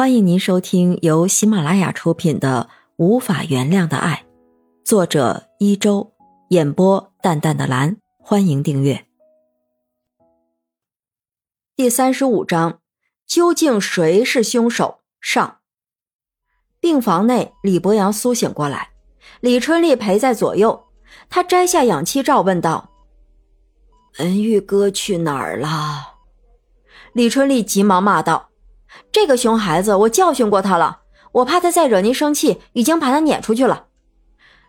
欢迎您收听由喜马拉雅出品的《无法原谅的爱》，作者一周，演播淡淡的蓝。欢迎订阅。第三十五章，究竟谁是凶手？上。病房内，李博阳苏醒过来，李春丽陪在左右。他摘下氧气罩，问道：“文玉哥去哪儿了？”李春丽急忙骂道。这个熊孩子，我教训过他了，我怕他再惹您生气，已经把他撵出去了。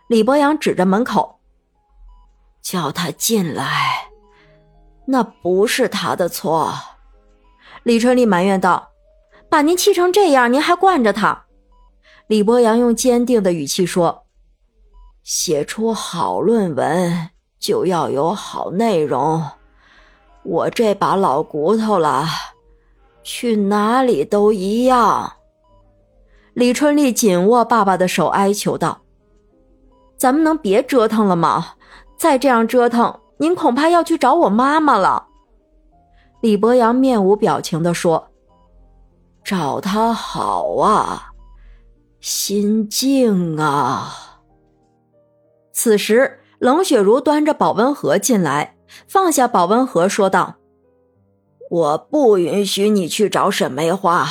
李博阳指着门口，叫他进来。那不是他的错。李春丽埋怨道：“把您气成这样，您还惯着他？”李博阳用坚定的语气说：“写出好论文就要有好内容，我这把老骨头了。”去哪里都一样。李春丽紧握爸爸的手，哀求道：“咱们能别折腾了吗？再这样折腾，您恐怕要去找我妈妈了。”李博阳面无表情的说：“找她好啊，心静啊。”此时，冷雪茹端着保温盒进来，放下保温盒，说道。我不允许你去找沈梅花，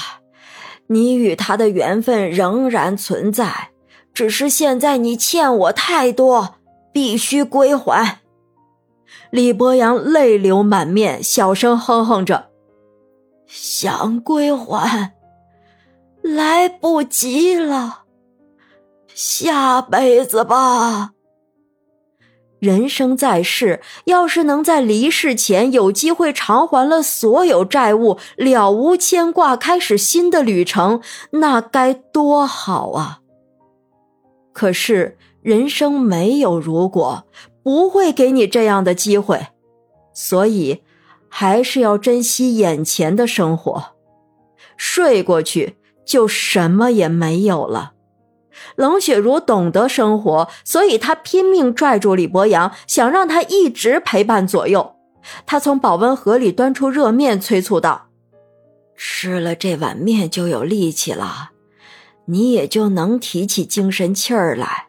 你与他的缘分仍然存在，只是现在你欠我太多，必须归还。李博阳泪流满面，小声哼哼着：“想归还，来不及了，下辈子吧。”人生在世，要是能在离世前有机会偿还了所有债务，了无牵挂，开始新的旅程，那该多好啊！可是人生没有如果，不会给你这样的机会，所以还是要珍惜眼前的生活。睡过去，就什么也没有了。冷雪茹懂得生活，所以她拼命拽住李博阳，想让他一直陪伴左右。她从保温盒里端出热面，催促道：“吃了这碗面就有力气了，你也就能提起精神气儿来。”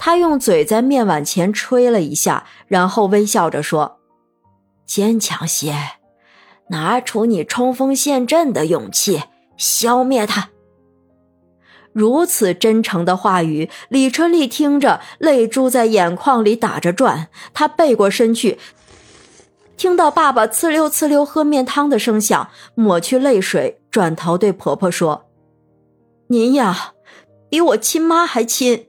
他用嘴在面碗前吹了一下，然后微笑着说：“坚强些，拿出你冲锋陷阵的勇气，消灭他。”如此真诚的话语，李春丽听着，泪珠在眼眶里打着转。她背过身去，听到爸爸呲溜呲溜喝面汤的声响，抹去泪水，转头对婆婆说：“您呀，比我亲妈还亲。”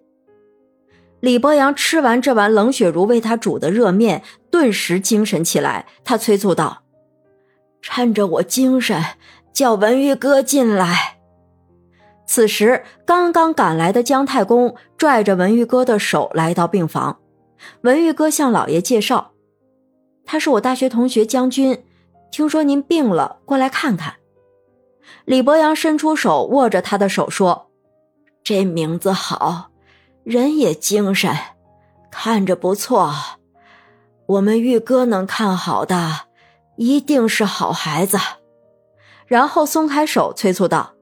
李博阳吃完这碗冷雪茹为他煮的热面，顿时精神起来。他催促道：“趁着我精神，叫文玉哥进来。”此时，刚刚赶来的姜太公拽着文玉哥的手来到病房。文玉哥向老爷介绍：“他是我大学同学姜军，听说您病了，过来看看。”李博阳伸出手握着他的手说：“这名字好，人也精神，看着不错。我们玉哥能看好的，一定是好孩子。”然后松开手，催促道。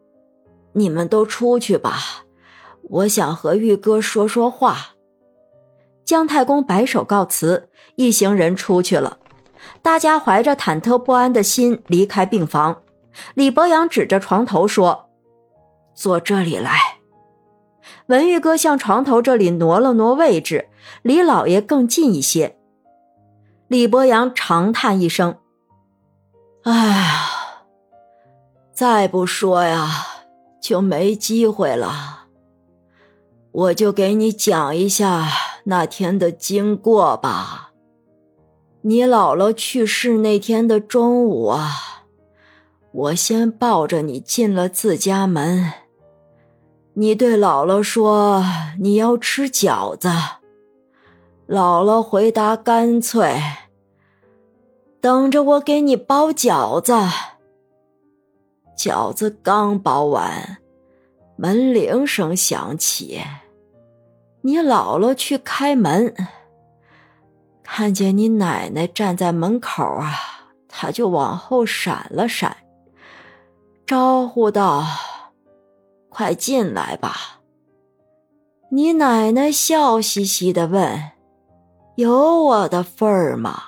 你们都出去吧，我想和玉哥说说话。姜太公摆手告辞，一行人出去了。大家怀着忐忑不安的心离开病房。李博阳指着床头说：“坐这里来。”文玉哥向床头这里挪了挪位置，离老爷更近一些。李博阳长叹一声：“哎呀，再不说呀。”就没机会了。我就给你讲一下那天的经过吧。你姥姥去世那天的中午啊，我先抱着你进了自家门。你对姥姥说你要吃饺子，姥姥回答干脆，等着我给你包饺子。饺子刚包完，门铃声响起。你姥姥去开门，看见你奶奶站在门口啊，他就往后闪了闪，招呼道：“快进来吧。”你奶奶笑嘻嘻的问：“有我的份儿吗？”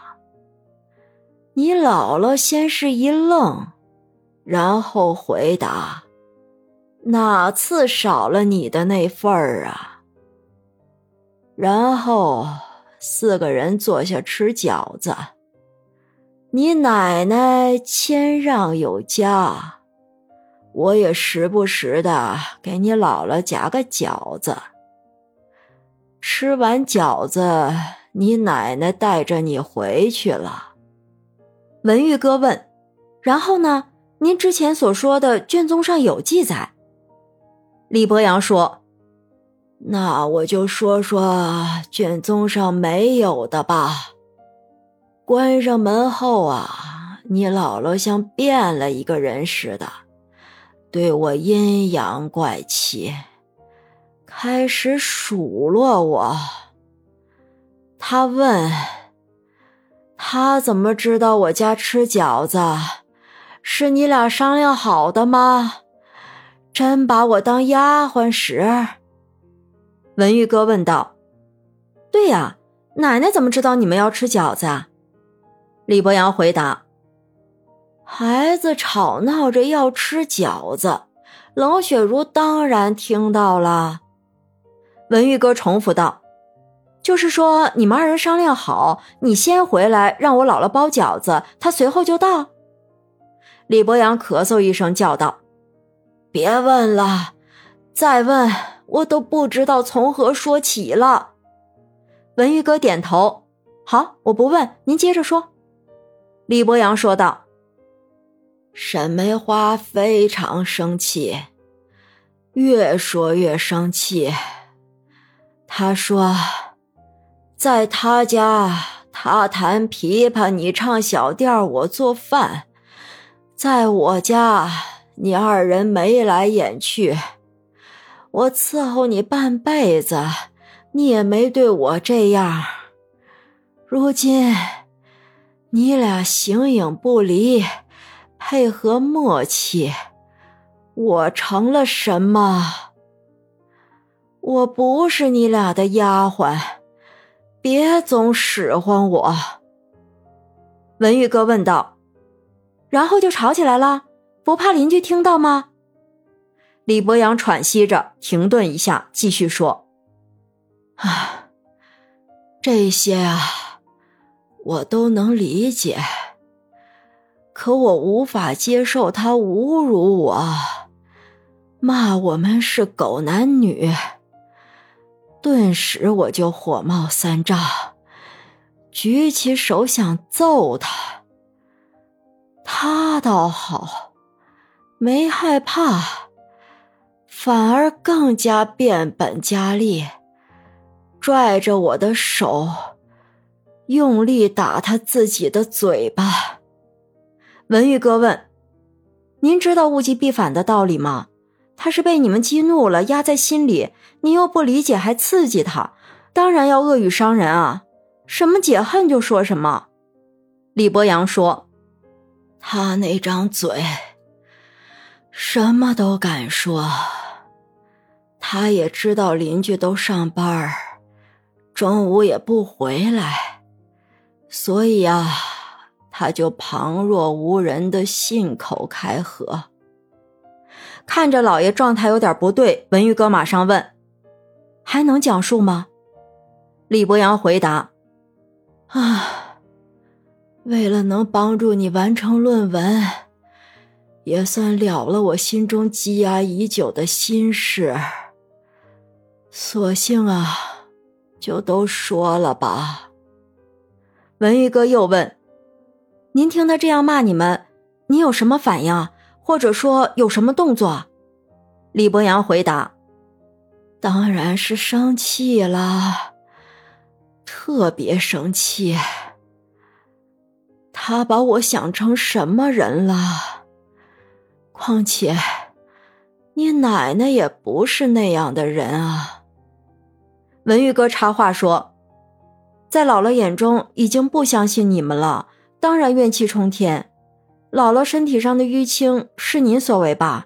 你姥姥先是一愣，然后回答：“哪次少了你的那份儿啊？”然后四个人坐下吃饺子。你奶奶谦让有加，我也时不时的给你姥姥夹个饺子。吃完饺子，你奶奶带着你回去了。文玉哥问：“然后呢？您之前所说的卷宗上有记载。”李博阳说：“那我就说说卷宗上没有的吧。关上门后啊，你姥姥像变了一个人似的，对我阴阳怪气，开始数落我。他问。”他怎么知道我家吃饺子？是你俩商量好的吗？真把我当丫鬟使？文玉哥问道。对呀，奶奶怎么知道你们要吃饺子啊？李博阳回答：孩子吵闹着要吃饺子，冷雪茹当然听到了。文玉哥重复道。就是说，你们二人商量好，你先回来，让我姥姥包饺子，她随后就到。李博阳咳嗽一声，叫道：“别问了，再问我都不知道从何说起了。”文玉哥点头：“好，我不问，您接着说。”李博阳说道：“沈梅花非常生气，越说越生气。他说。”在他家，他弹琵琶，你唱小调，我做饭；在我家，你二人眉来眼去，我伺候你半辈子，你也没对我这样。如今，你俩形影不离，配合默契，我成了什么？我不是你俩的丫鬟。别总使唤我。”文玉哥问道，“然后就吵起来了，不怕邻居听到吗？”李博阳喘息着，停顿一下，继续说：“啊，这些啊，我都能理解，可我无法接受他侮辱我，骂我们是狗男女。”顿时我就火冒三丈，举起手想揍他。他倒好，没害怕，反而更加变本加厉，拽着我的手，用力打他自己的嘴巴。文玉哥问：“您知道物极必反的道理吗？”他是被你们激怒了，压在心里，你又不理解，还刺激他，当然要恶语伤人啊！什么解恨就说什么。李博阳说：“他那张嘴，什么都敢说。他也知道邻居都上班中午也不回来，所以啊，他就旁若无人的信口开河。”看着老爷状态有点不对，文玉哥马上问：“还能讲述吗？”李博阳回答：“啊，为了能帮助你完成论文，也算了了我心中积压已久的心事，索性啊，就都说了吧。”文玉哥又问：“您听他这样骂你们，你有什么反应？”或者说有什么动作？李博阳回答：“当然是生气了，特别生气。他把我想成什么人了？况且，你奶奶也不是那样的人啊。”文玉哥插话说：“在姥姥眼中，已经不相信你们了，当然怨气冲天。”姥姥身体上的淤青是您所为吧？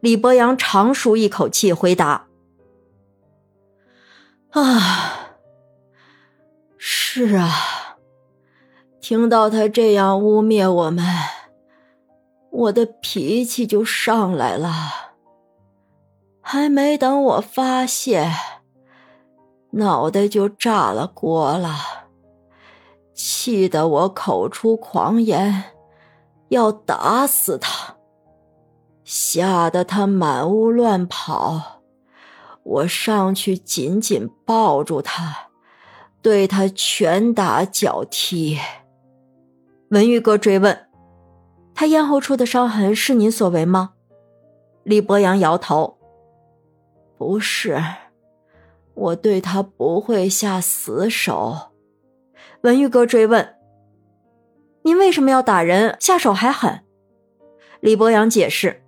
李博阳长舒一口气，回答：“啊，是啊，听到他这样污蔑我们，我的脾气就上来了。还没等我发泄，脑袋就炸了锅了，气得我口出狂言，要打死他。”吓得他满屋乱跑，我上去紧紧抱住他，对他拳打脚踢。文玉哥追问：“他咽喉处的伤痕是您所为吗？”李博阳摇头：“不是，我对他不会下死手。”文玉哥追问：“您为什么要打人，下手还狠？”李博阳解释。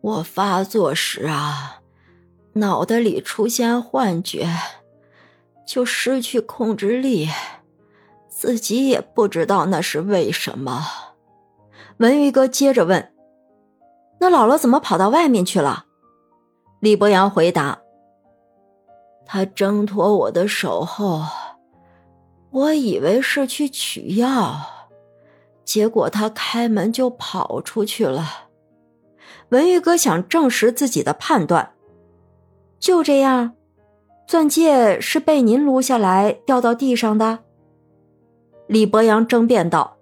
我发作时啊，脑袋里出现幻觉，就失去控制力，自己也不知道那是为什么。文玉哥接着问：“那姥姥怎么跑到外面去了？”李博阳回答：“他挣脱我的手后，我以为是去取药，结果他开门就跑出去了。”文玉哥想证实自己的判断，就这样，钻戒是被您撸下来掉到地上的。李博阳争辩道：“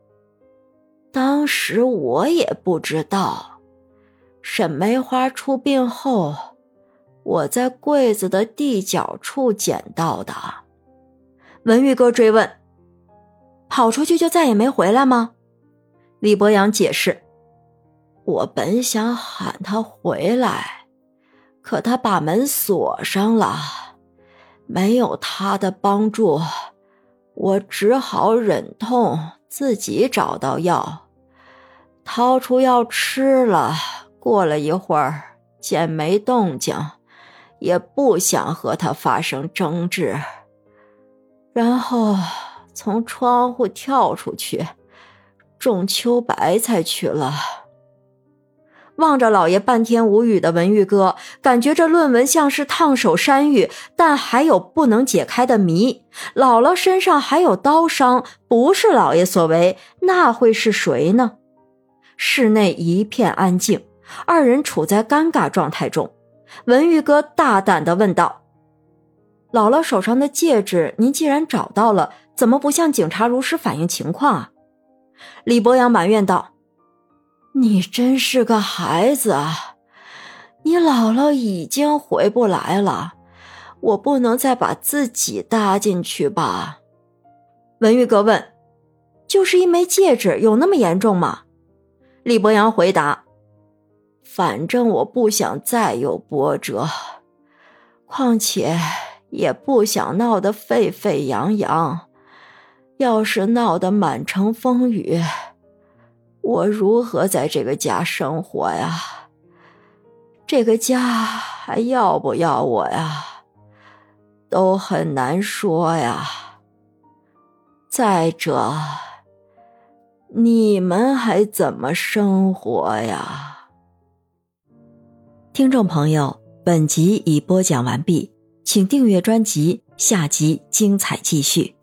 当时我也不知道，沈梅花出殡后，我在柜子的地角处捡到的。”文玉哥追问：“跑出去就再也没回来吗？”李博阳解释。我本想喊他回来，可他把门锁上了。没有他的帮助，我只好忍痛自己找到药，掏出药吃了。过了一会儿，见没动静，也不想和他发生争执，然后从窗户跳出去，种秋白菜去了。望着老爷半天无语的文玉哥，感觉这论文像是烫手山芋，但还有不能解开的谜。姥姥身上还有刀伤，不是老爷所为，那会是谁呢？室内一片安静，二人处在尴尬状态中。文玉哥大胆地问道：“姥姥手上的戒指，您既然找到了，怎么不向警察如实反映情况啊？”李博阳埋怨道。你真是个孩子啊！你姥姥已经回不来了，我不能再把自己搭进去吧？文玉哥问：“就是一枚戒指，有那么严重吗？”李博阳回答：“反正我不想再有波折，况且也不想闹得沸沸扬扬。要是闹得满城风雨……”我如何在这个家生活呀？这个家还要不要我呀？都很难说呀。再者，你们还怎么生活呀？听众朋友，本集已播讲完毕，请订阅专辑，下集精彩继续。